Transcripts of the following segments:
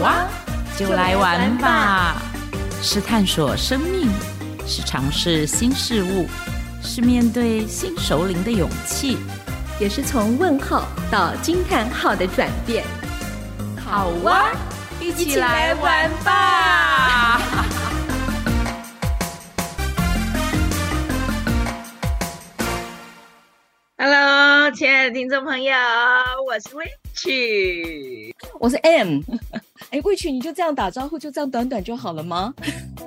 哇，就来玩吧！是探索生命，是尝试新事物，是面对新首领的勇气，也是从问号到惊叹号的转变。好哇，一起来玩吧！Hello，亲爱的听众朋友，我是 Witch，我是 M。哎，Witch，你就这样打招呼，就这样短短就好了吗？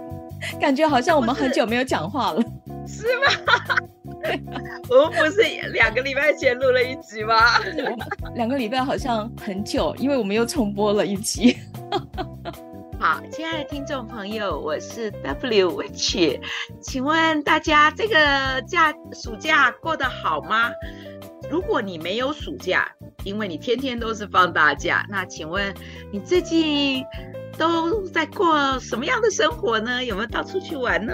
感觉好像我们很久没有讲话了，是，是吗？我们不是两个礼拜前录了一集吗？两个礼拜好像很久，因为我们又重播了一集。好，亲爱的听众朋友，我是 W Witch，请问大家这个假暑假过得好吗？如果你没有暑假，因为你天天都是放大假，那请问你最近都在过什么样的生活呢？有没有到处去玩呢？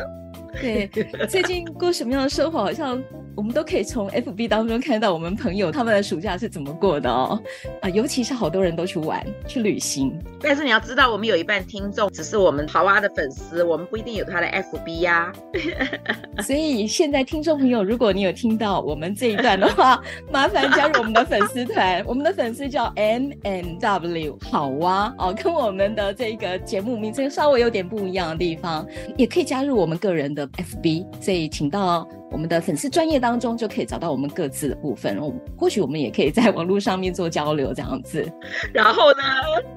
对，最近过什么样的生活？好像。我们都可以从 FB 当中看到我们朋友他们的暑假是怎么过的哦，啊，尤其是好多人都去玩去旅行。但是你要知道，我们有一半听众只是我们好哇的粉丝，我们不一定有他的 FB 呀、啊。所以现在听众朋友，如果你有听到我们这一段的话，麻烦加入我们的粉丝团。我们的粉丝叫 MMW 好哇哦，跟我们的这个节目名称稍微有点不一样的地方，也可以加入我们个人的 FB。所以请到。我们的粉丝专业当中就可以找到我们各自的部分，或许我们也可以在网络上面做交流这样子。然后呢，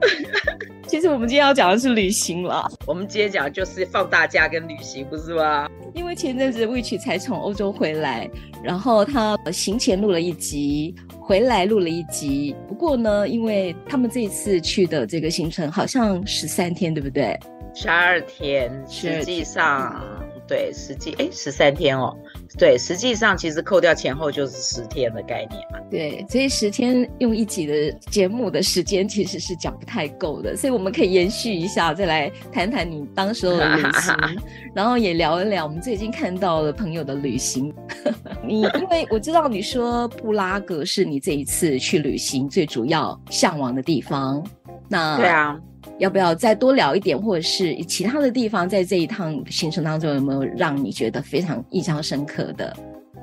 其实我们今天要讲的是旅行了。我们今天讲的就是放大假跟旅行，不是吗？因为前阵子 Witch 才从欧洲回来，然后他行前录了一集，回来录了一集。不过呢，因为他们这一次去的这个行程好像十三天，对不对？十二天，实际上对，实际哎十三天哦。对，实际上其实扣掉前后就是十天的概念嘛。对，所以十天用一集的节目的时间其实是讲不太够的，所以我们可以延续一下，再来谈谈你当时候的旅行，然后也聊一聊我们最近看到的朋友的旅行。你因为我知道你说布拉格是你这一次去旅行最主要向往的地方，那对啊。要不要再多聊一点，或者是其他的地方，在这一趟行程当中有没有让你觉得非常印象深刻的？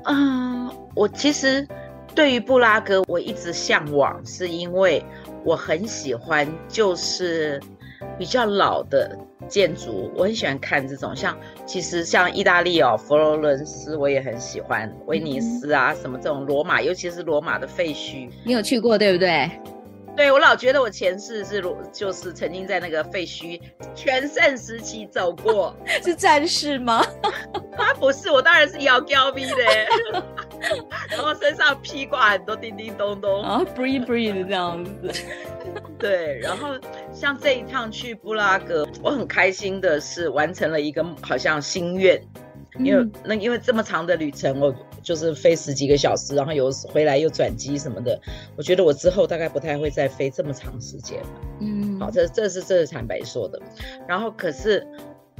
嗯，我其实对于布拉格我一直向往，是因为我很喜欢就是比较老的建筑，我很喜欢看这种像，其实像意大利哦，佛罗伦斯我也很喜欢，威尼斯啊什么这种罗马，尤其是罗马的废墟，你有去过对不对？对，我老觉得我前世是就是曾经在那个废墟全盛时期走过，是战士吗？他不是，我当然是要高逼的，然后身上披挂很多叮叮咚咚，啊，breathe breathe 这样子。对，然后像这一趟去布拉格，我很开心的是完成了一个好像心愿。因为那因为这么长的旅程，我就是飞十几个小时，然后有回来又转机什么的，我觉得我之后大概不太会再飞这么长时间。嗯，好，这这是这是坦白说的。然后可是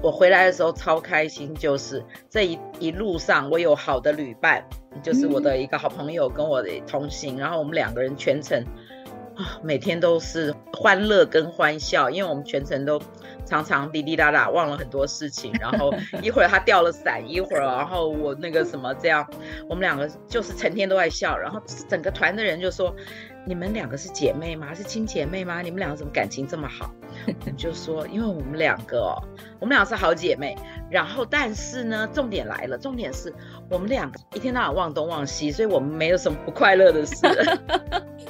我回来的时候超开心，就是这一一路上我有好的旅伴，就是我的一个好朋友跟我的同行，然后我们两个人全程啊每天都是欢乐跟欢笑，因为我们全程都。常常滴滴答答忘了很多事情，然后 一会儿他掉了伞，一会儿然后我那个什么这样，我们两个就是成天都在笑，然后整个团的人就说：“你们两个是姐妹吗？是亲姐妹吗？你们两个怎么感情这么好？”就说：“因为我们两个哦，我们两个是好姐妹。然后但是呢，重点来了，重点是我们两个一天到晚忘东忘西，所以我们没有什么不快乐的事。”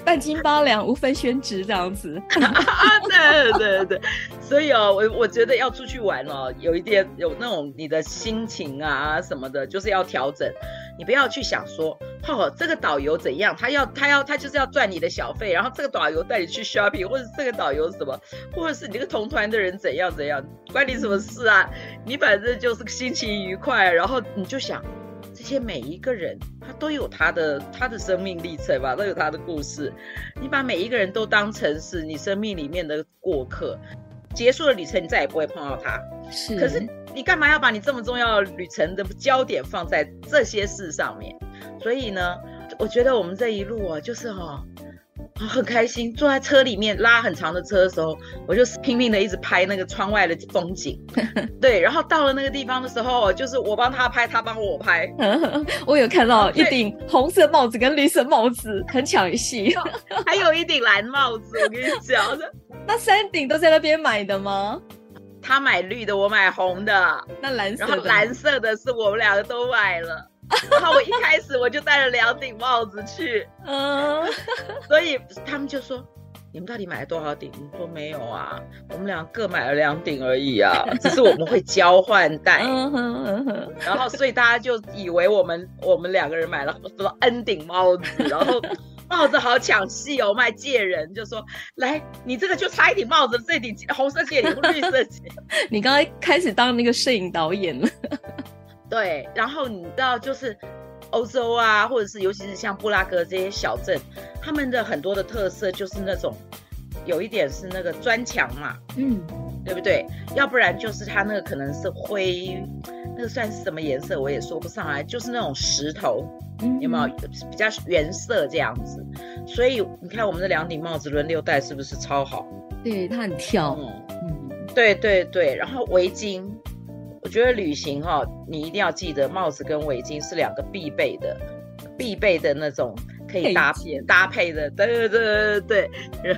半斤八两，无分轩輊这样子。对 对 对，所以哦，我我觉得要出去玩哦，有一点有那种你的心情啊什么的，就是要调整。你不要去想说，哦，这个导游怎样，他要他要他就是要赚你的小费，然后这个导游带你去 shopping，或者这个导游什么，或者是你这个同团的人怎样怎样，关你什么事啊？你反正就是心情愉快，然后你就想。这些每一个人，他都有他的他的生命历程吧，都有他的故事。你把每一个人都当成是你生命里面的过客，结束了旅程，你再也不会碰到他。是，可是你干嘛要把你这么重要的旅程的焦点放在这些事上面？所以呢，我觉得我们这一路啊，就是哈、哦，很开心，坐在车里面拉很长的车的时候，我就拼命的一直拍那个窗外的风景。对，然后到了那个地方的时候，就是我帮他拍，他帮我拍。我有看到一顶红色帽子跟绿色帽子，很抢戏。还有一顶蓝帽子，我跟你讲，那三顶都在那边买的吗？他买绿的，我买红的。那蓝色，然后蓝色的是我们两个都买了。然后我一开始我就戴了两顶帽子去，嗯，所以他们就说：“你们到底买了多少顶？”我说：“没有啊，我们俩各买了两顶而已啊，只是我们会交换戴。”然后所以大家就以为我们我们两个人买了 N 顶帽子，然后帽子好抢戏哦，我们还借人就说：“来，你这个就差一顶帽子，这顶红色借你，绿色借。”你刚才开始当那个摄影导演了。对，然后你知道，就是欧洲啊，或者是尤其是像布拉格这些小镇，他们的很多的特色就是那种，有一点是那个砖墙嘛，嗯，对不对？要不然就是它那个可能是灰，那个算是什么颜色我也说不上来，就是那种石头，嗯，有没有比较原色这样子？所以你看我们的两顶帽子轮流戴，是不是超好？对，它很跳，嗯，对对对，然后围巾。我觉得旅行哈、哦，你一定要记得帽子跟围巾是两个必备的，必备的那种可以搭配搭配的。对对对对对。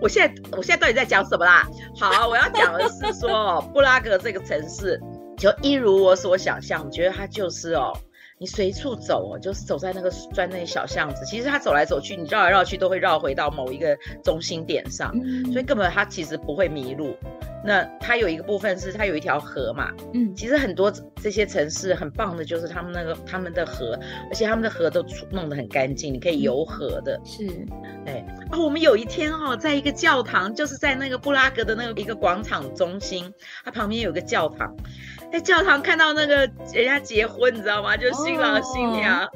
我现在我现在到底在讲什么啦？好，我要讲的是说，布拉格这个城市，就一如我所想象，我觉得它就是哦。你随处走哦，就是走在那个砖那小巷子，其实他走来走去，你绕来绕去都会绕回到某一个中心点上，嗯、所以根本他其实不会迷路。那它有一个部分是它有一条河嘛，嗯，其实很多这些城市很棒的就是他们那个他们的河，而且他们的河都弄得很干净，你可以游河的。嗯、是，哎，哦，我们有一天哈、哦，在一个教堂，就是在那个布拉格的那个一个广场中心，它旁边有个教堂。在教堂看到那个人家结婚，你知道吗？就是新郎新娘，哦、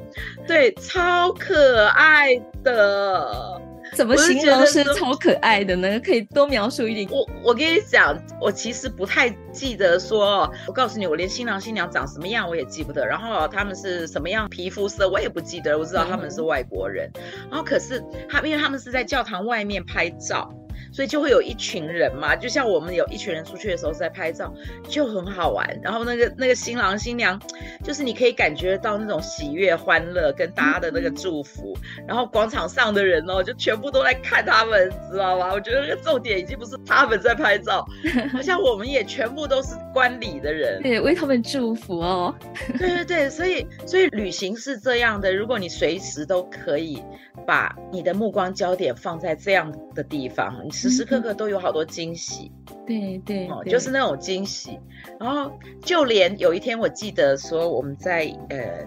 对，超可爱的。怎么形容是超可爱的呢？可以多描述一点。我我跟你讲，我其实不太记得说，我告诉你，我连新郎新娘长什么样我也记不得，然后他们是什么样皮肤色我也不记得，我知道他们是外国人。嗯、然后可是他，因为他们是在教堂外面拍照。所以就会有一群人嘛，就像我们有一群人出去的时候在拍照，就很好玩。然后那个那个新郎新娘，就是你可以感觉到那种喜悦、欢乐跟大家的那个祝福。然后广场上的人哦，就全部都在看他们，知道吗？我觉得那个重点已经不是他们在拍照，好像我们也全部都是观礼的人，对，为他们祝福哦。对对对，所以所以旅行是这样的，如果你随时都可以把你的目光焦点放在这样的地方，你时时刻刻都有好多惊喜，对对，哦，就是那种惊喜。然后就连有一天，我记得说我们在呃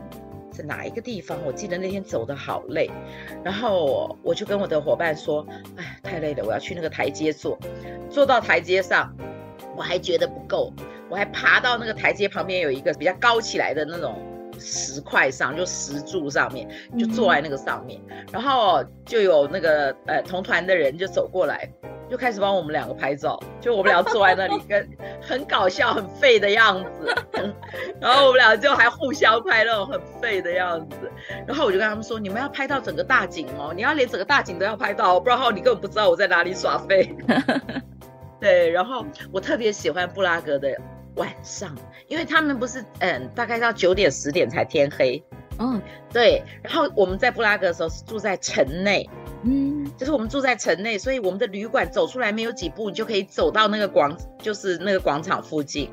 在哪一个地方，我记得那天走的好累，然后我就跟我的伙伴说：“哎，太累了，我要去那个台阶坐。”坐到台阶上，我还觉得不够，我还爬到那个台阶旁边有一个比较高起来的那种石块上，就石柱上面，就坐在那个上面，嗯、然后就有那个呃同团的人就走过来。就开始帮我们两个拍照，就我们俩坐在那里，跟很搞笑、很废的样子。然后我们俩就还互相拍那种很废的样子。然后我就跟他们说：“你们要拍到整个大景哦，你要连整个大景都要拍到，不然后你根本不知道我在哪里耍废。”对，然后我特别喜欢布拉格的晚上，因为他们不是嗯，大概到九点十点才天黑。嗯，对。然后我们在布拉格的时候是住在城内。嗯，就是我们住在城内，所以我们的旅馆走出来没有几步，你就可以走到那个广，就是那个广场附近，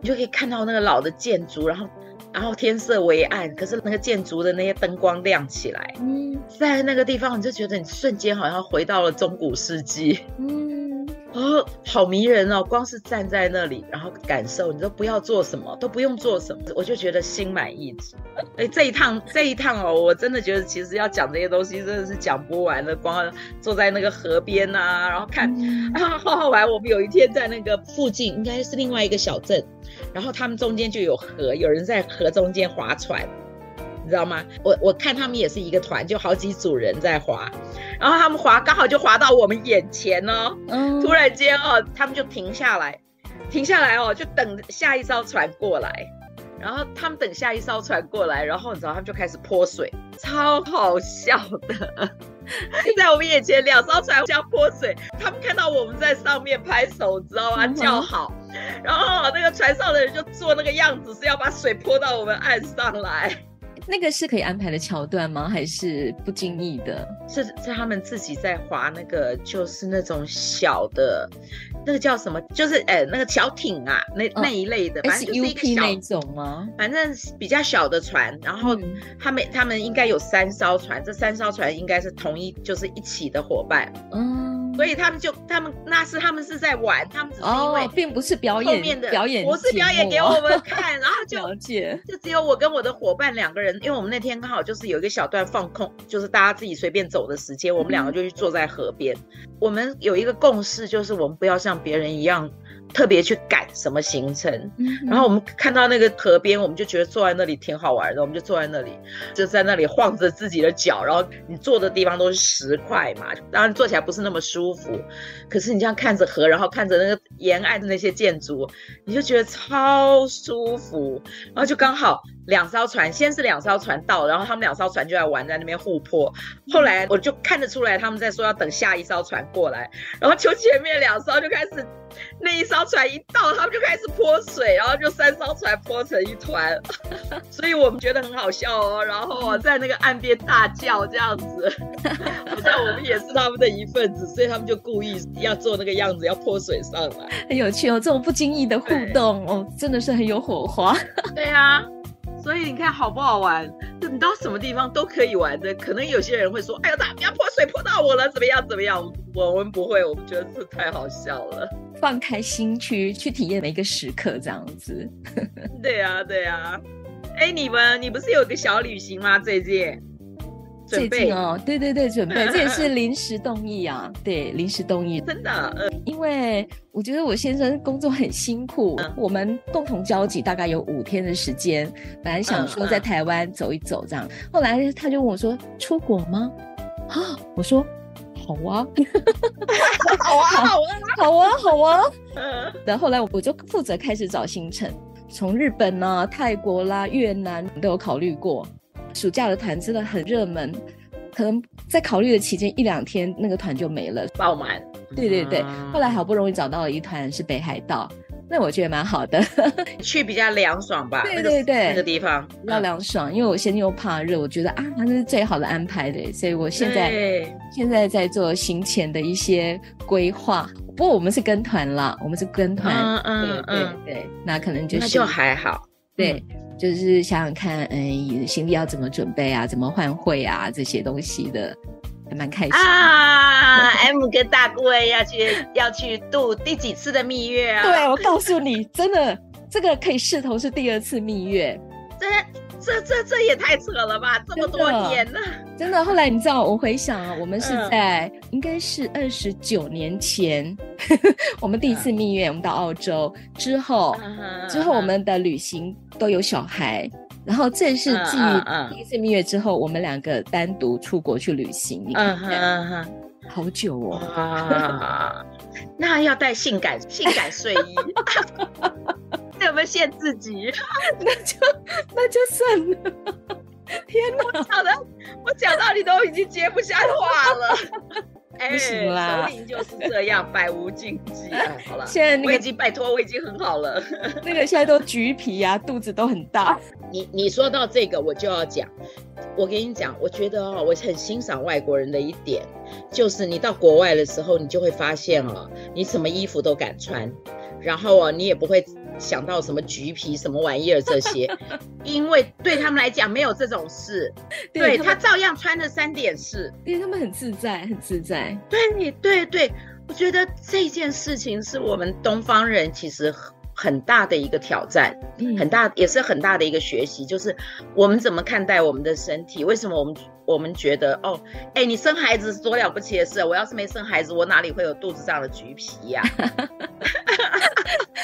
你就可以看到那个老的建筑，然后，然后天色微暗，可是那个建筑的那些灯光亮起来，嗯，在那个地方你就觉得你瞬间好像回到了中古世纪，嗯。哦，好迷人哦！光是站在那里，然后感受，你都不要做什么，都不用做什么，我就觉得心满意足。哎，这一趟，这一趟哦，我真的觉得其实要讲这些东西真的是讲不完的。光坐在那个河边啊，然后看，啊，好好玩。我们有一天在那个附近，应该是另外一个小镇，然后他们中间就有河，有人在河中间划船。你知道吗？我我看他们也是一个团，就好几组人在划，然后他们划刚好就划到我们眼前哦，嗯、突然间哦，他们就停下来，停下来哦，就等下一艘船过来，然后他们等下一艘船过来，然后你知道他们就开始泼水，超好笑的。在我们眼前，两艘船这样泼水，他们看到我们在上面拍手，知道吗？叫好，然后那个船上的人就做那个样子，是要把水泼到我们岸上来。那个是可以安排的桥段吗？还是不经意的？是是他们自己在划那个，就是那种小的，那个叫什么？就是哎、欸，那个小艇啊，那、哦、那一类的，反正就是一个小那种吗？反正比较小的船，然后他们、嗯、他们应该有三艘船，这三艘船应该是同一，就是一起的伙伴。嗯。所以他们就他们那是他们是在玩，他们只是因为、哦、并不是表演后面的表演，我是表演给我们看，然后 就就只有我跟我的伙伴两个人，因为我们那天刚好就是有一个小段放空，就是大家自己随便走的时间，我们两个就去坐在河边、嗯。我们有一个共识，就是我们不要像别人一样。特别去赶什么行程，嗯，然后我们看到那个河边，我们就觉得坐在那里挺好玩的，我们就坐在那里，就在那里晃着自己的脚，然后你坐的地方都是石块嘛，当然坐起来不是那么舒服，可是你这样看着河，然后看着那个沿岸的那些建筑，你就觉得超舒服，然后就刚好。两艘船，先是两艘船到，然后他们两艘船就在玩，在那边互泼。后来我就看得出来，他们在说要等下一艘船过来，然后就前面两艘就开始，那一艘船一到，他们就开始泼水，然后就三艘船泼成一团，所以我们觉得很好笑哦。然后我在那个岸边大叫这样子，好像我们也是他们的一份子，所以他们就故意要做那个样子，要泼水上来，很有趣哦。这种不经意的互动哦，真的是很有火花。对啊。所以你看好不好玩？就你到什么地方都可以玩的。可能有些人会说：“哎呀，大家不要泼水泼到我了，怎么样怎么样？”我们不会，我们觉得这太好笑了。放开心去去体验每一个时刻，这样子。对呀、啊，对呀、啊。哎，你们你不是有个小旅行吗？最近？最近哦，对对对，准备 这也是临时动议啊，对，临时动议，真的，呃，因为我觉得我先生工作很辛苦，嗯、我们共同交集大概有五天的时间，本来想说在台湾走一走这样，后来他就问我说：“出国吗？”啊，我说：“好啊，好啊，好啊，好啊，好啊。”然后后来我就负责开始找行程，从日本啊、泰国啦、越南都有考虑过。暑假的团真的很热门，可能在考虑的期间一两天，那个团就没了，爆满。对对对，后来好不容易找到了一团是北海道，那我觉得蛮好的，去比较凉爽吧。对对对，那个地方。比较凉爽，因为我现在又怕热，我觉得啊，那是最好的安排的，所以我现在现在在做行前的一些规划。不过我们是跟团啦，我们是跟团，嗯嗯嗯，对对，那可能就是那就还好，对。嗯就是想想看，嗯，行李要怎么准备啊，怎么换汇啊，这些东西的，还蛮开心啊。M 跟大贵要去要去度第几次的蜜月啊？对，我告诉你，真的，这个可以视同是第二次蜜月。这这这这也太扯了吧！这么多年了，真的。后来你知道，我回想啊，我们是在、嗯、应该是二十九年前，我们第一次蜜月，嗯、我们到澳洲之后、嗯，之后我们的旅行都有小孩，嗯、然后正是继第一次蜜月之后，我们两个单独出国去旅行。嗯哼嗯，好久哦。啊、那要带性感性感睡衣。有没有限自己？那就那就算了。天哪！我讲的，我讲到你都已经接不下话了。哎、不行啦，首领就是这样，百无禁忌。好了，现在、那个、我已经拜托，我已经很好了。那个现在都橘皮呀、啊，肚子都很大。你你说到这个，我就要讲。我跟你讲，我觉得哦，我很欣赏外国人的一点，就是你到国外的时候，你就会发现哦，你什么衣服都敢穿，然后哦，你也不会。想到什么橘皮什么玩意儿这些，因为对他们来讲没有这种事，对，对他，他照样穿着三点式，因为他们很自在，很自在。对，对，对，我觉得这件事情是我们东方人其实很大的一个挑战，嗯、很大也是很大的一个学习，就是我们怎么看待我们的身体？为什么我们我们觉得哦，哎，你生孩子是多了不起的事，我要是没生孩子，我哪里会有肚子上的橘皮呀、啊？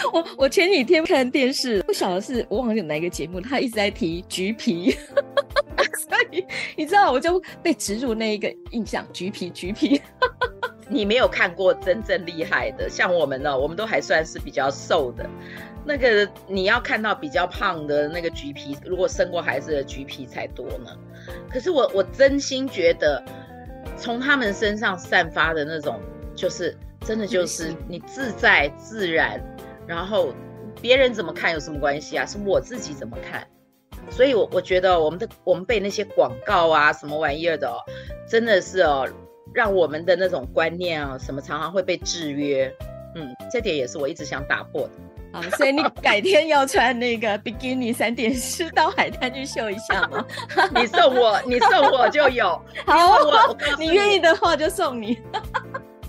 我我前几天看电视，不晓得是我忘记哪一个节目，他一直在提橘皮，所以你知道，我就被植入那一个印象，橘皮，橘皮。你没有看过真正厉害的，像我们呢，我们都还算是比较瘦的。那个你要看到比较胖的那个橘皮，如果生过孩子的橘皮才多呢。可是我我真心觉得，从他们身上散发的那种，就是真的就是你自在自然，然后别人怎么看有什么关系啊？是我自己怎么看。所以我，我我觉得我们的我们被那些广告啊什么玩意儿的哦，真的是哦，让我们的那种观念啊什么常常会被制约。嗯，这点也是我一直想打破的。啊，所以你改天要穿那个比基尼三点式到海滩去秀一下吗？你送我，你送我就有。好，我你愿意的话就送你。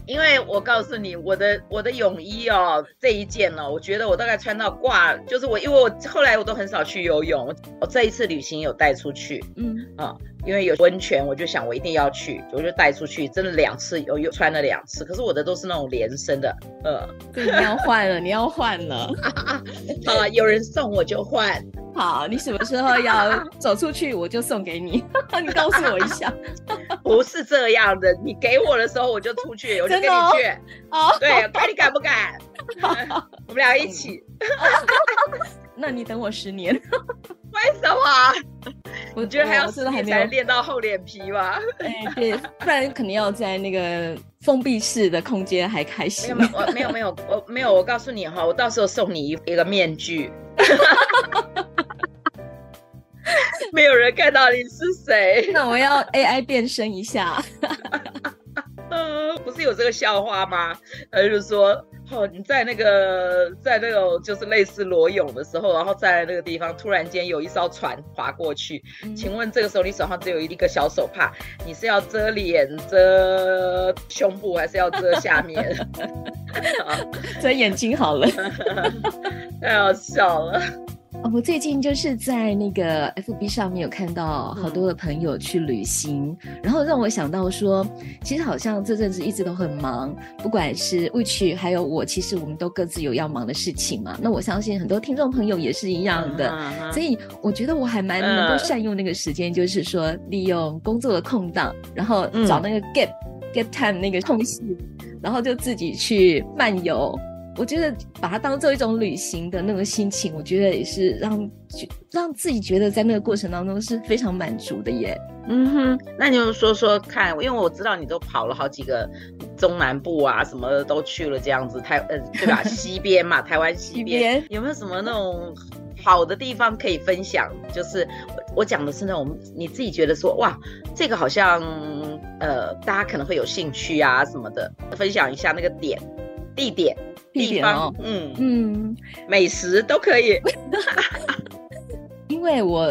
因为我告诉你，我的我的泳衣哦，这一件呢、哦，我觉得我大概穿到挂，就是我因为我后来我都很少去游泳，我这一次旅行有带出去，嗯啊。因为有温泉，我就想我一定要去，我就带出去，真的两次有又穿了两次，可是我的都是那种连身的，呃，对，你要换了，你要换了，好了，有人送我就换，好，你什么时候要走出去，我就送给你，你告诉我一下，不是这样的，你给我的时候我就出去，我就跟你去，哦，对，看你敢不敢，我们俩一起，那你等我十年。为什么？我觉得还要是还才练到厚脸皮吧？哎，对，不然肯定要在那个封闭式的空间还开心。没有，没有，没有，我没有。我告诉你哈，我到时候送你一一个面具，没有人看到你是谁。那我要 AI 变身一下。嗯，不是有这个笑话吗？他就是说。哦，你在那个在那种就是类似裸泳的时候，然后在那个地方突然间有一艘船划过去，嗯、请问这个时候你手上只有一个小手帕，你是要遮脸、遮胸部，还是要遮下面？遮眼睛好了，太好笑了。我最近就是在那个 FB 上面有看到好多的朋友去旅行，嗯、然后让我想到说，其实好像这阵子一直都很忙，不管是 Witch 还有我，其实我们都各自有要忙的事情嘛。那我相信很多听众朋友也是一样的，嗯、所以我觉得我还蛮能够善用那个时间，嗯、就是说利用工作的空档，然后找那个 gap、嗯、gap time 那个空隙，然后就自己去漫游。我觉得把它当做一种旅行的那个心情，我觉得也是让让自己觉得在那个过程当中是非常满足的耶。嗯哼，那你就说说看，因为我知道你都跑了好几个中南部啊，什么的都去了这样子，台呃对吧？西边嘛，台湾西边有没有什么那种好的地方可以分享？就是我我讲的是那种你自己觉得说哇，这个好像呃大家可能会有兴趣啊什么的，分享一下那个点地点。地方，哦、嗯嗯，美食都可以。因为我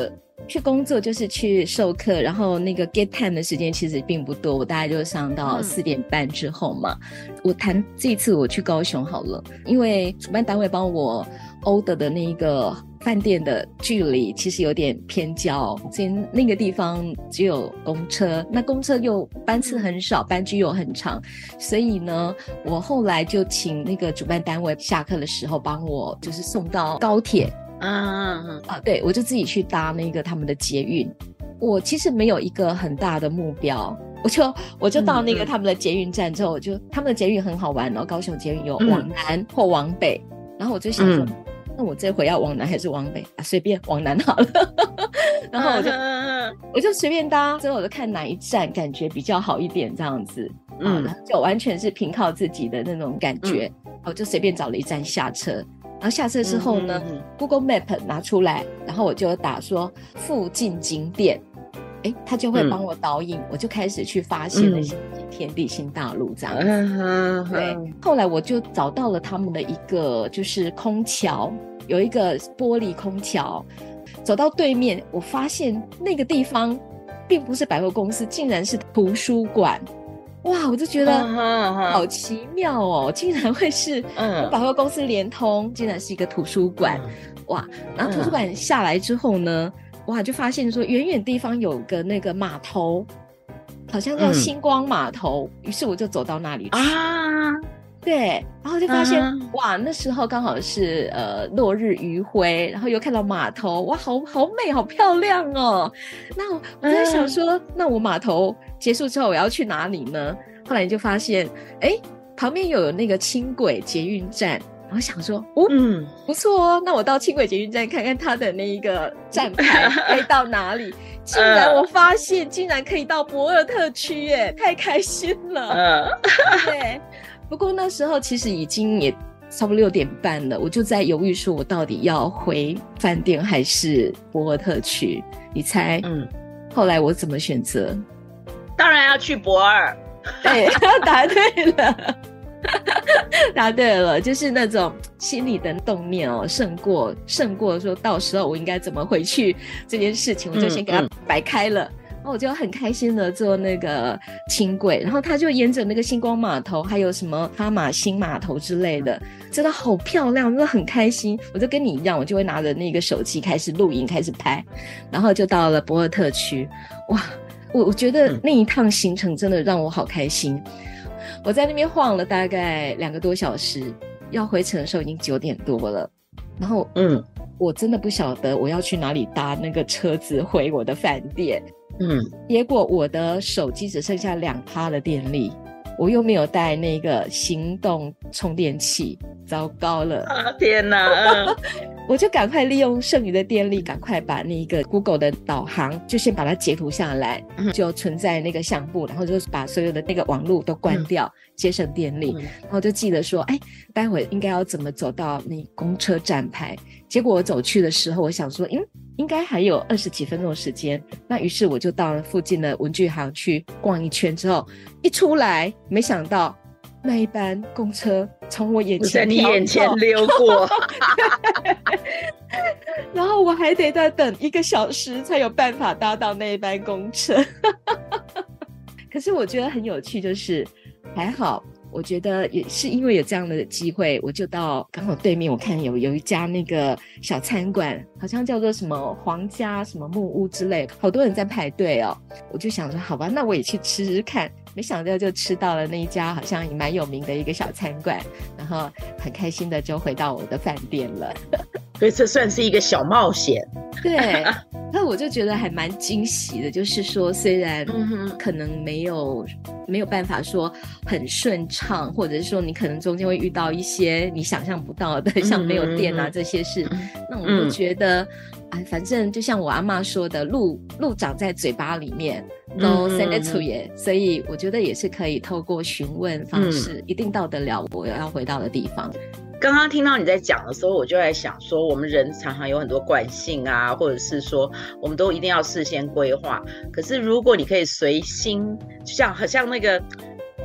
去工作就是去授课，然后那个 get time 的时间其实并不多，我大概就上到四点半之后嘛。嗯、我谈这一次我去高雄好了，因为主办单位帮我 order 的那一个。饭店的距离其实有点偏郊，所以那个地方只有公车，那公车又班次很少，班距又很长，所以呢，我后来就请那个主办单位下课的时候帮我，就是送到高铁，啊啊，对，我就自己去搭那个他们的捷运。我其实没有一个很大的目标，我就我就到那个他们的捷运站之后，我就他们的捷运很好玩哦，高雄捷运有往南或往北，然后我就想说。嗯那我这回要往南还是往北啊？随便往南好了。然后我就我就随便搭，之后我就看哪一站感觉比较好一点，这样子，嗯，就完全是凭靠自己的那种感觉。嗯、我就随便找了一站下车，然后下车之后呢、嗯、，Google Map 拿出来，然后我就打说附近景点，哎，他就会帮我导引，嗯、我就开始去发现那些天地新大陆这样对，后来我就找到了他们的一个就是空桥。有一个玻璃空桥，走到对面，我发现那个地方并不是百货公司，竟然是图书馆。哇，我就觉得好奇妙哦，竟然会是百货公司联通，竟然是一个图书馆。哇，然后图书馆下来之后呢，哇，就发现说远远地方有个那个码头，好像叫星光码头。于是我就走到那里去啊。对，然后就发现、uh-huh. 哇，那时候刚好是呃落日余晖，然后又看到码头，哇，好好美，好漂亮哦。那我在想说，uh-huh. 那我码头结束之后我要去哪里呢？后来你就发现，哎，旁边有那个轻轨捷运站，然后想说，哦，嗯，不错哦，那我到轻轨捷运站看看它的那一个站牌 可以到哪里。竟然我发现，竟然可以到博尔特区，耶，太开心了。Uh. 对。不过那时候其实已经也差不多六点半了，我就在犹豫，说我到底要回饭店还是博尔特去？你猜？嗯，后来我怎么选择？当然要去博尔。对，答对了，答对了，就是那种心里的动念哦，胜过胜过说到时候我应该怎么回去这件事情，我就先给它摆开了。嗯嗯然后我就很开心的坐那个轻轨，然后他就沿着那个星光码头，还有什么哈马星码头之类的，真的好漂亮，真的很开心。我就跟你一样，我就会拿着那个手机开始录影，开始拍，然后就到了博尔特区。哇，我我觉得那一趟行程真的让我好开心。我在那边晃了大概两个多小时，要回程的时候已经九点多了。然后，嗯，我真的不晓得我要去哪里搭那个车子回我的饭店。嗯，结果我的手机只剩下两趴的电力，我又没有带那个行动充电器，糟糕了！啊，天哪！我就赶快利用剩余的电力，赶快把那个 Google 的导航就先把它截图下来，就存在那个相簿，然后就把所有的那个网络都关掉，节省电力，然后就记得说，哎，待会应该要怎么走到那公车站牌。结果我走去的时候，我想说，嗯。应该还有二十几分钟时间，那于是我就到了附近的文具行去逛一圈，之后一出来，没想到那一班公车从我眼前，在你眼前溜过，然后我还得再等一个小时才有办法搭到那一班公车。可是我觉得很有趣，就是还好。我觉得也是因为有这样的机会，我就到刚好对面，我看有有一家那个小餐馆，好像叫做什么皇家什么木屋之类，好多人在排队哦。我就想说，好吧，那我也去吃吃看。没想到就吃到了那一家好像也蛮有名的一个小餐馆，然后很开心的就回到我的饭店了。所以这算是一个小冒险。对，那我就觉得还蛮惊喜的，就是说虽然可能没有没有办法说很顺畅，或者是说你可能中间会遇到一些你想象不到的，像没有电啊这些事，那我就觉得。哎，反正就像我阿妈说的，路路长在嘴巴里面，都生得出也。所以我觉得也是可以透过询问方式，嗯、一定到得了我要回到的地方。刚刚听到你在讲的时候，我就在想说，我们人常常有很多惯性啊，或者是说，我们都一定要事先规划。可是如果你可以随心，就像好像那个，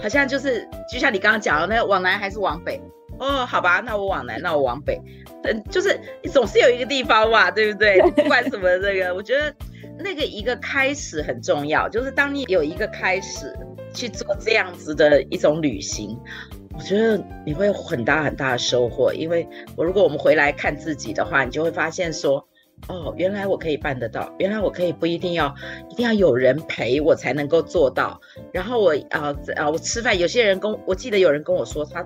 好像就是就像你刚刚讲的那个，往南还是往北？哦，好吧，那我往南，那我往北。嗯，就是你总是有一个地方嘛，对不对？不管什么这个，我觉得那个一个开始很重要。就是当你有一个开始去做这样子的一种旅行，我觉得你会有很大很大的收获。因为我如果我们回来看自己的话，你就会发现说，哦，原来我可以办得到，原来我可以不一定要一定要有人陪我才能够做到。然后我啊啊，我吃饭，有些人跟我记得有人跟我说他。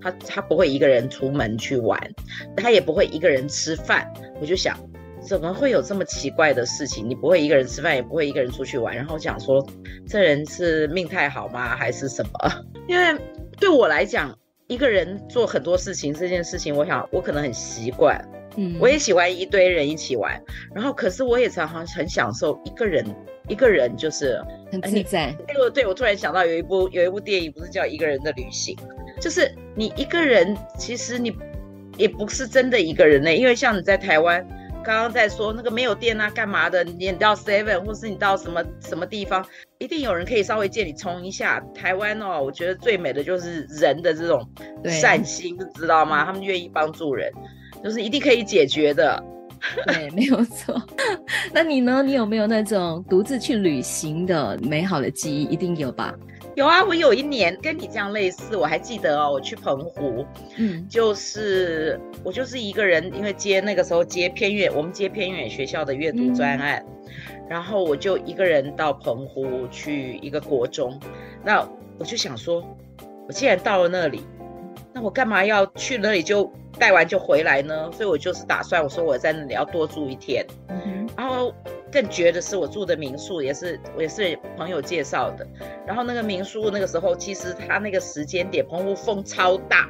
他他不会一个人出门去玩，他也不会一个人吃饭。我就想，怎么会有这么奇怪的事情？你不会一个人吃饭，也不会一个人出去玩。然后我想说，这人是命太好吗？还是什么？因为对我来讲，一个人做很多事情这件事情，我想我可能很习惯。嗯，我也喜欢一堆人一起玩。然后，可是我也常常很享受一个人，一个人就是很自在。对，对，我突然想到有一部有一部电影，不是叫《一个人的旅行》。就是你一个人，其实你也不是真的一个人呢，因为像你在台湾，刚刚在说那个没有电啊，干嘛的？你到 Seven 或是你到什么什么地方，一定有人可以稍微借你充一下。台湾哦，我觉得最美的就是人的这种善心，知道吗？他们愿意帮助人，就是一定可以解决的。对，没有错。那你呢？你有没有那种独自去旅行的美好的记忆？一定有吧？有啊，我有一年跟你这样类似，我还记得哦，我去澎湖，嗯，就是我就是一个人，因为接那个时候接偏远，我们接偏远学校的阅读专案，嗯，然后我就一个人到澎湖去一个国中，那我就想说，我既然到了那里，那我干嘛要去那里就带完就回来呢？所以我就是打算，我说我在那里要多住一天。嗯，然后更绝的是，我住的民宿也是也是朋友介绍的。然后那个民宿那个时候，其实它那个时间点，澎湖风超大。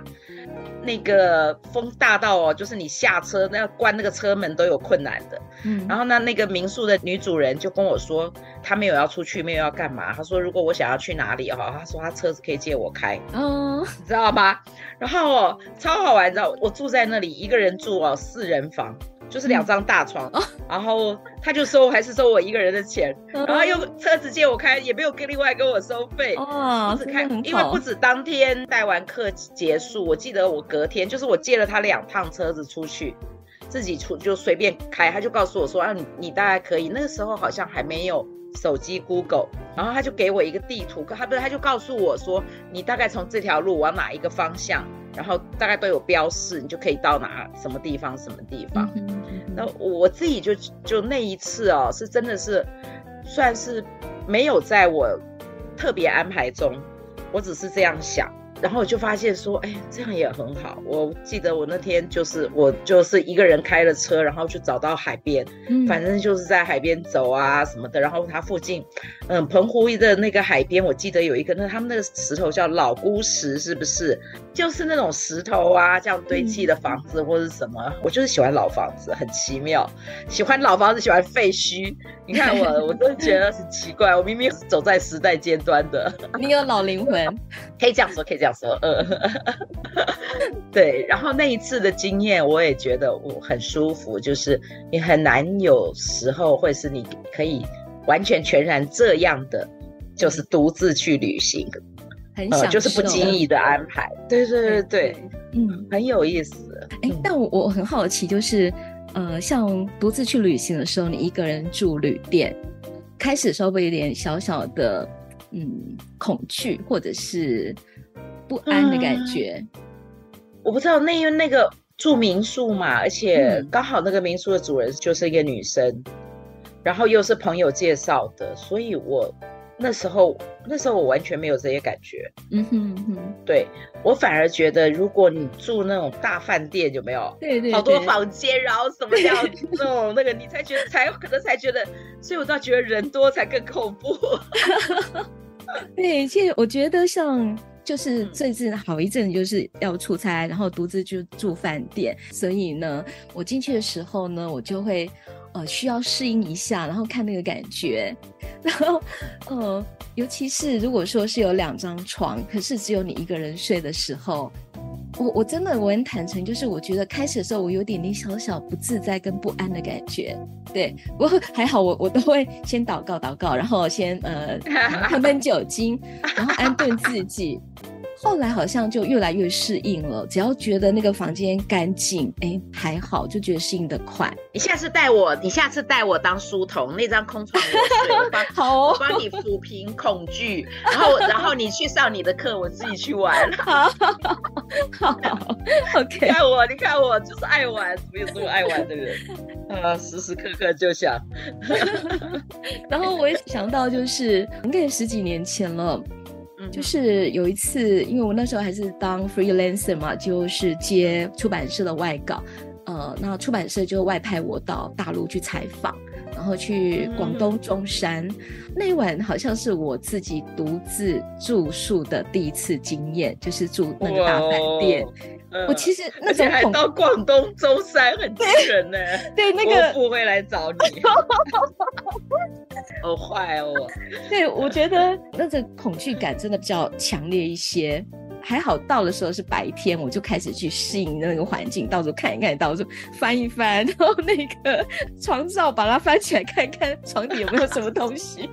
那个风大到哦，就是你下车那要关那个车门都有困难的。嗯，然后呢，那个民宿的女主人就跟我说，她没有要出去，没有要干嘛。她说如果我想要去哪里哈，她说她车子可以借我开。哦，你知道吧？然后哦，超好玩，你知道我住在那里一个人住哦，四人房。就是两张大床，嗯、然后他就收还是收我一个人的钱，嗯、然后又车子借我开，也没有跟另外跟我收费。哦，不止开，因为不止当天带完课结束，我记得我隔天就是我借了他两趟车子出去，自己出就随便开，他就告诉我说啊，你你大概可以。那个时候好像还没有手机 Google，然后他就给我一个地图，他不是他就告诉我说，你大概从这条路往哪一个方向。然后大概都有标示，你就可以到哪什么地方什么地方。那我自己就就那一次哦，是真的是算是没有在我特别安排中，我只是这样想。然后我就发现说，哎，这样也很好。我记得我那天就是我就是一个人开了车，然后就找到海边，嗯，反正就是在海边走啊什么的。然后它附近，嗯，澎湖的那个海边，我记得有一个那他们那个石头叫老姑石，是不是？就是那种石头啊，这样堆砌的房子或者什么。嗯，我就是喜欢老房子，很奇妙。喜欢老房子，喜欢废墟。你看我，我真的觉得很奇怪。我明明是走在时代尖端的，你有老灵魂，可以这样说，可以这样说。呃，对。然后那一次的经验，我也觉得我很舒服。就是你很难有时候会是你可以完全全然这样的，就是独自去旅行，很享受，就是不经意的安排。对对对对，嗯，很有意思。哎，但我我很好奇，就是。呃，像独自去旅行的时候，你一个人住旅店，开始稍微有点小小的嗯恐惧或者是不安的感觉。嗯、我不知道，那因为那个住民宿嘛，而且刚好那个民宿的主人就是一个女生，嗯、然后又是朋友介绍的，所以我。那时候，那时候我完全没有这些感觉。嗯哼嗯哼，对，我反而觉得，如果你住那种大饭店，有没有？对对，对，好多房间，然后什么样那种那个，你才觉得才可能才觉得，所以我倒觉得人多才更恐怖。对，其实我觉得像就是最近好一阵就是要出差，然后独自就住饭店，所以呢，我进去的时候呢，我就会。呃，需要适应一下，然后看那个感觉，然后，呃，尤其是如果说是有两张床，可是只有你一个人睡的时候，我我真的我很坦诚，就是我觉得开始的时候我有点点小小不自在跟不安的感觉，对，不过还好我我都会先祷告祷告，然后先呃 喷喷酒精，然后安顿自己。后来好像就越来越适应了，只要觉得那个房间干净，哎，还好，就觉得适应的快。你下次带我，你下次带我当书童，那张空床我帮 好、哦，我帮你抚平恐惧，然后 然后你去上你的课，我自己去玩。好，好，OK。你看我，你看我就是爱玩，没有这么爱玩的人，啊，时时刻刻就想。然后我也想到，就是应该十几年前了。就是有一次，因为我那时候还是当 freelancer 嘛，就是接出版社的外稿，呃，那出版社就外派我到大陆去采访，然后去广东中山，嗯、那一晚好像是我自己独自住宿的第一次经验，就是住那个大饭店。嗯、我其实那时候还到广东中山，很惊人呢。对，那个不会来找你，好坏哦。对，我觉得那个恐惧感真的比较强烈一些。还好到的时候是白天，我就开始去适应那个环境，到处看一看，到处翻一翻，然后那个床罩把它翻起来看一看，床底有没有什么东西。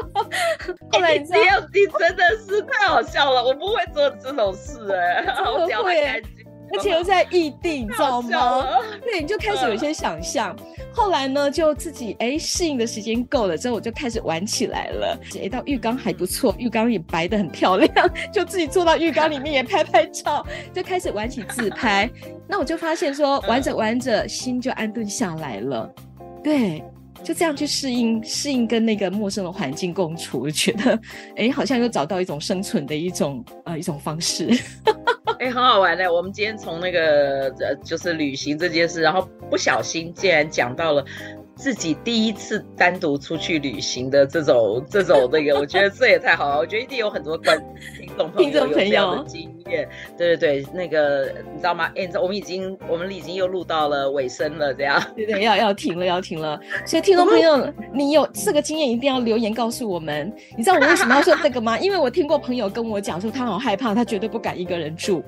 后来你知道，欸、你真的是太好笑了，我不会做这种事哎、欸，我脚很干净。而且又在异地，你知道吗？对，你就开始有一些想象。嗯、后来呢，就自己哎适应的时间够了之后，我就开始玩起来了。哎，到浴缸还不错，浴缸也白的很漂亮，就自己坐到浴缸里面也拍拍照，就开始玩起自拍。那我就发现说，玩着玩着心就安顿下来了。对，就这样去适应适应跟那个陌生的环境共处，我觉得哎，好像又找到一种生存的一种呃一种方式。哎，很好玩的。我们今天从那个呃就是旅行这件事，然后不小心竟然讲到了。自己第一次单独出去旅行的这种 这种那个，我觉得这也太好了。我觉得一定有很多观听众朋友有这样的经验。对对对，那个你知道吗？哎，我们已经我们已经又录到了尾声了，这样。对对，要要停了，要停了。所以听众朋友，你有这个经验，一定要留言告诉我们。你知道我为什么要说这个吗？因为我听过朋友跟我讲说，他好害怕，他绝对不敢一个人住。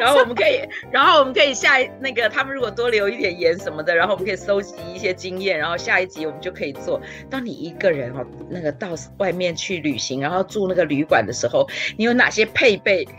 然后我们可以，然后我们可以下那个他们如果多留一点言什么的，然后我们可以收集一些经验，然后下一集我们就可以做。当你一个人哦，那个到外面去旅行，然后住那个旅馆的时候，你有哪些配备？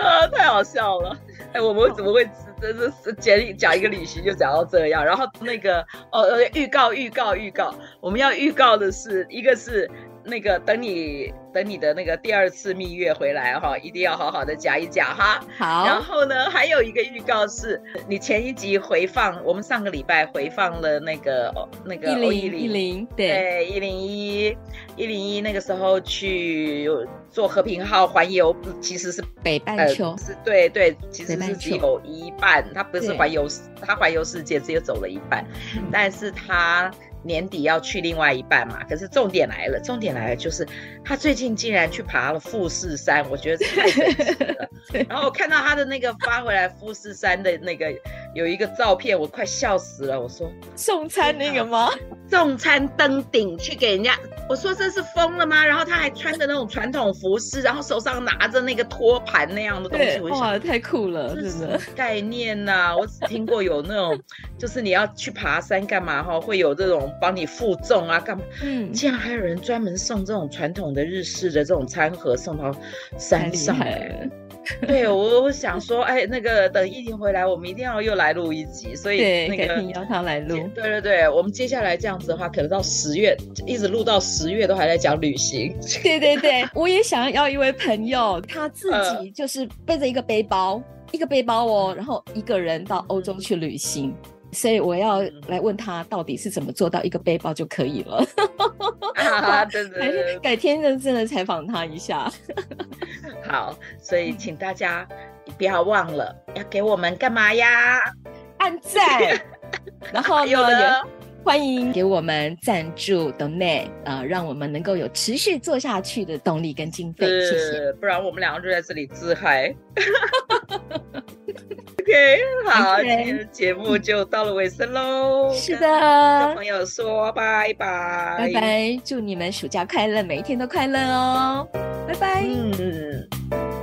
啊，太好笑了！哎，我们怎么会真的是讲讲一个旅行就讲到这样？然后那个哦，预告预告预告，我们要预告的是一个是。那个等你等你的那个第二次蜜月回来哈，一定要好好的讲一讲哈。好。然后呢，还有一个预告是，你前一集回放，我们上个礼拜回放了那个那个一零一零对一零一一零一那个时候去做和平号环游，其实是北半球，呃、是对对，其实是只有一半，它不是环游，它环游世界只有走了一半，嗯、但是它。年底要去另外一半嘛？可是重点来了，重点来了，就是他最近竟然去爬了富士山，我觉得太神奇了。然后我看到他的那个发回来富士山的那个有一个照片，我快笑死了。我说送餐那个吗？送餐登顶去给人家，我说这是疯了吗？然后他还穿着那种传统服饰，然后手上拿着那个托盘那样的东西，哇，太酷了，这是什么概念呐、啊？我只听过有那种，就是你要去爬山干嘛哈，会有这种。帮你负重啊，干嘛？嗯，竟然还有人专门送这种传统的日式的这种餐盒送到山上来。对，我我想说，哎，那个等疫情回来，我们一定要又来录一集。所以那个邀他来录。对对对，我们接下来这样子的话，可能到十月，一直录到十月都还在讲旅行。对对对，我也想要一位朋友，他自己就是背着一个背包，呃、一个背包哦，然后一个人到欧洲去旅行。所以我要来问他，到底是怎么做到一个背包就可以了？啊，对对 对，改天认真的采访他一下。好，所以请大家不要忘了要给我们干嘛呀？按赞，然后有的欢迎给我们赞助 donate 啊，让我们能够有持续做下去的动力跟经费。谢谢，不然我们两个就在这里自嗨。OK，好，okay. 今天的节目就到了尾声喽。是的，跟朋友说拜拜，拜拜，祝你们暑假快乐，每一天都快乐哦，拜拜。嗯。